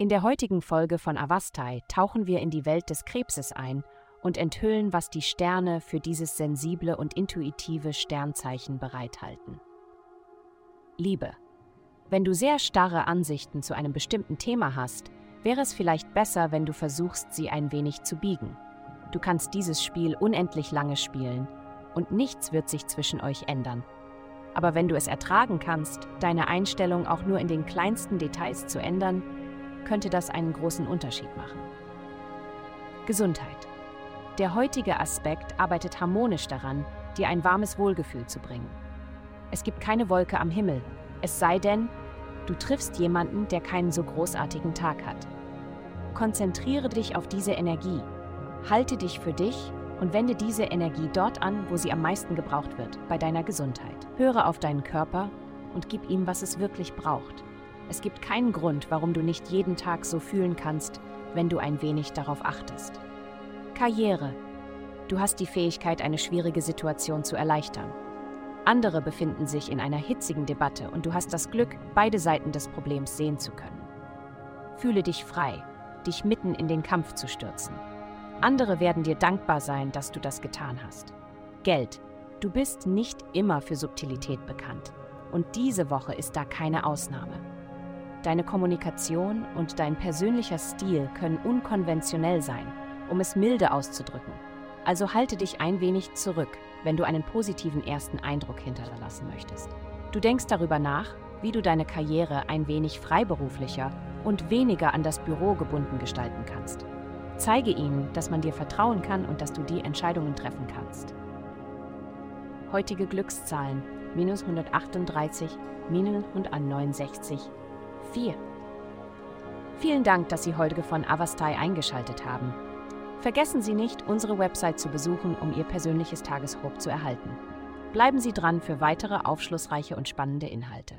In der heutigen Folge von Avastai tauchen wir in die Welt des Krebses ein und enthüllen, was die Sterne für dieses sensible und intuitive Sternzeichen bereithalten. Liebe. Wenn du sehr starre Ansichten zu einem bestimmten Thema hast, wäre es vielleicht besser, wenn du versuchst, sie ein wenig zu biegen. Du kannst dieses Spiel unendlich lange spielen und nichts wird sich zwischen euch ändern. Aber wenn du es ertragen kannst, deine Einstellung auch nur in den kleinsten Details zu ändern, könnte das einen großen Unterschied machen. Gesundheit. Der heutige Aspekt arbeitet harmonisch daran, dir ein warmes Wohlgefühl zu bringen. Es gibt keine Wolke am Himmel, es sei denn, du triffst jemanden, der keinen so großartigen Tag hat. Konzentriere dich auf diese Energie, halte dich für dich und wende diese Energie dort an, wo sie am meisten gebraucht wird, bei deiner Gesundheit. Höre auf deinen Körper und gib ihm, was es wirklich braucht. Es gibt keinen Grund, warum du nicht jeden Tag so fühlen kannst, wenn du ein wenig darauf achtest. Karriere. Du hast die Fähigkeit, eine schwierige Situation zu erleichtern. Andere befinden sich in einer hitzigen Debatte und du hast das Glück, beide Seiten des Problems sehen zu können. Fühle dich frei, dich mitten in den Kampf zu stürzen. Andere werden dir dankbar sein, dass du das getan hast. Geld. Du bist nicht immer für Subtilität bekannt. Und diese Woche ist da keine Ausnahme. Deine Kommunikation und dein persönlicher Stil können unkonventionell sein, um es milde auszudrücken. Also halte dich ein wenig zurück, wenn du einen positiven ersten Eindruck hinterlassen möchtest. Du denkst darüber nach, wie du deine Karriere ein wenig freiberuflicher und weniger an das Büro gebunden gestalten kannst. Zeige ihnen, dass man dir vertrauen kann und dass du die Entscheidungen treffen kannst. Heutige Glückszahlen minus 138, minus 169, 4. Vielen Dank, dass Sie heute von Avastai eingeschaltet haben. Vergessen Sie nicht, unsere Website zu besuchen, um Ihr persönliches Tageshoroskop zu erhalten. Bleiben Sie dran für weitere aufschlussreiche und spannende Inhalte.